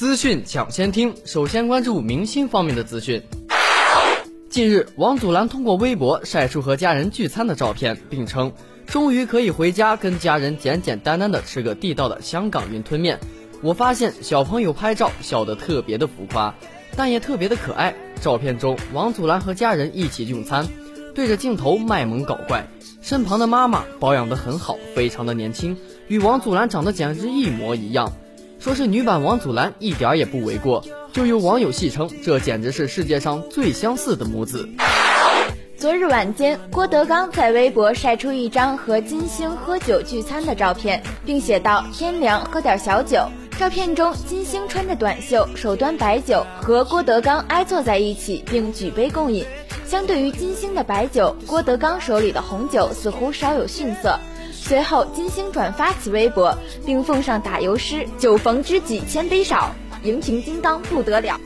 资讯抢先听，首先关注明星方面的资讯。近日，王祖蓝通过微博晒出和家人聚餐的照片，并称终于可以回家跟家人简简单单的吃个地道的香港云吞面。我发现小朋友拍照笑得特别的浮夸，但也特别的可爱。照片中，王祖蓝和家人一起用餐，对着镜头卖萌搞怪，身旁的妈妈保养得很好，非常的年轻，与王祖蓝长得简直一模一样。说是女版王祖蓝一点也不为过，就有网友戏称这简直是世界上最相似的母子。昨日晚间，郭德纲在微博晒出一张和金星喝酒聚餐的照片，并写道：“天凉喝点小酒。”照片中，金星穿着短袖，手端白酒，和郭德纲挨坐在一起，并举杯共饮。相对于金星的白酒，郭德纲手里的红酒似乎稍有逊色。随后，金星转发此微博，并奉上打油诗：“酒逢知己千杯少，荧屏金刚不得了。”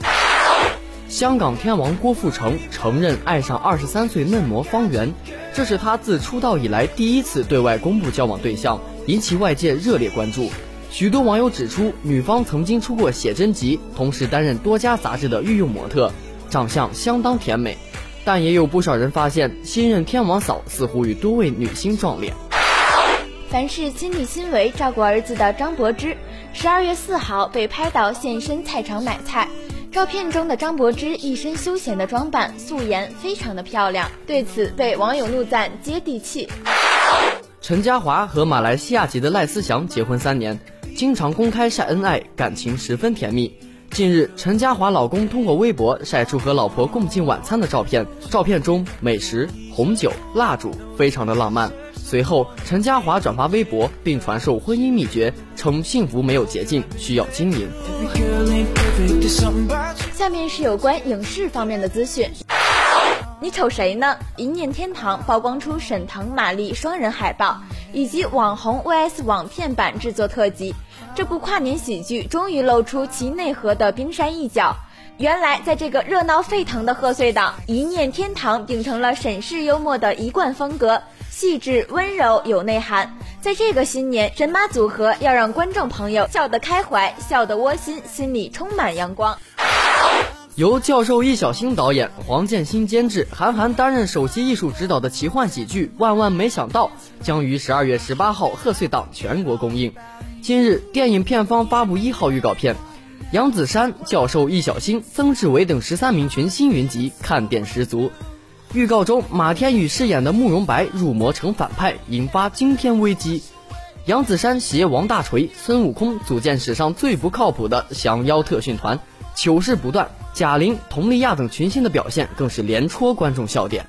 香港天王郭富城承认爱上二十三岁嫩模方圆，这是他自出道以来第一次对外公布交往对象，引起外界热烈关注。许多网友指出，女方曾经出过写真集，同时担任多家杂志的御用模特，长相相当甜美。但也有不少人发现，新任天王嫂似乎与多位女星撞脸。凡是亲力亲为照顾儿子的张柏芝，十二月四号被拍到现身菜场买菜。照片中的张柏芝一身休闲的装扮，素颜非常的漂亮。对此被网友怒赞接地气。陈嘉华和马来西亚籍的赖思祥结婚三年，经常公开晒恩爱，感情十分甜蜜。近日，陈嘉华老公通过微博晒出和老婆共进晚餐的照片，照片中美食、红酒、蜡烛，非常的浪漫。随后，陈嘉华转发微博，并传授婚姻秘诀，称幸福没有捷径，需要经营。下面是有关影视方面的资讯。你瞅谁呢？一念天堂曝光出沈腾、马丽双人海报，以及网红 vs 网片版制作特辑。这部跨年喜剧终于露出其内核的冰山一角。原来，在这个热闹沸腾的贺岁档，一念天堂秉承了沈氏幽默的一贯风格。细致温柔有内涵，在这个新年，神马组合要让观众朋友笑得开怀，笑得窝心，心里充满阳光。由教授易小星导演、黄建新监制、韩寒担任首席艺术指导的奇幻喜剧《万万没想到》将于十二月十八号贺岁档全国公映。今日，电影片方发布一号预告片，杨子姗、教授易小星、曾志伟等十三名群星云集，看点十足。预告中，马天宇饰演的慕容白入魔成反派，引发惊天危机。杨子姗携王大锤、孙悟空组建史上最不靠谱的降妖特训团，糗事不断。贾玲、佟丽娅等群星的表现更是连戳观众笑点。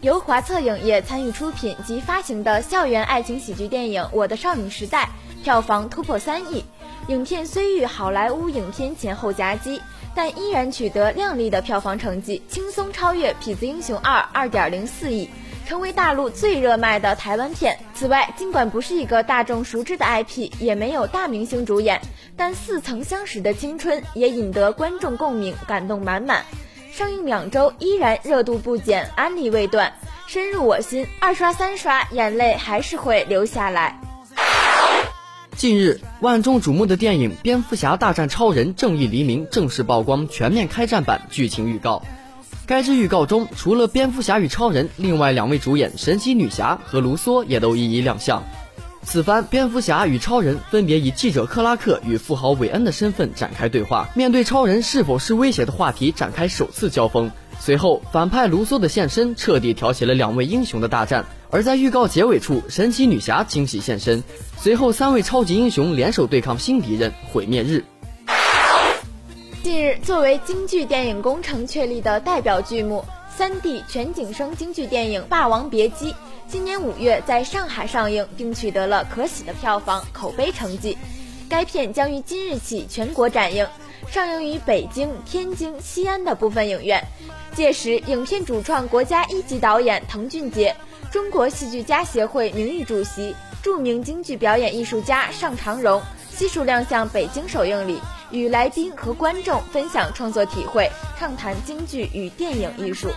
由华策影业参与出品及发行的校园爱情喜剧电影《我的少女时代》，票房突破三亿。影片虽遇好莱坞影片前后夹击。但依然取得亮丽的票房成绩，轻松超越《痞子英雄二》二点零四亿，成为大陆最热卖的台湾片。此外，尽管不是一个大众熟知的 IP，也没有大明星主演，但似曾相识的青春也引得观众共鸣，感动满满。上映两周依然热度不减，安利未断，深入我心。二刷三刷，眼泪还是会流下来。近日，万众瞩目的电影《蝙蝠侠大战超人：正义黎明》正式曝光全面开战版剧情预告。该支预告中，除了蝙蝠侠与超人，另外两位主演神奇女侠和卢梭也都一一亮相。此番，蝙蝠侠与超人分别以记者克拉克与富豪韦恩的身份展开对话，面对超人是否是威胁的话题展开首次交锋。随后，反派卢梭的现身彻底挑起了两位英雄的大战。而在预告结尾处，神奇女侠惊喜现身，随后三位超级英雄联手对抗新敌人毁灭日。近日，作为京剧电影工程确立的代表剧目三 D 全景声京剧电影《霸王别姬》今年五月在上海上映，并取得了可喜的票房、口碑成绩。该片将于今日起全国展映，上映于北京、天津、西安的部分影院。届时，影片主创国家一级导演滕俊杰。中国戏剧家协会名誉主席、著名京剧表演艺术家尚长荣悉数亮相北京首映礼，与来宾和观众分享创作体会，畅谈京剧与电影艺术。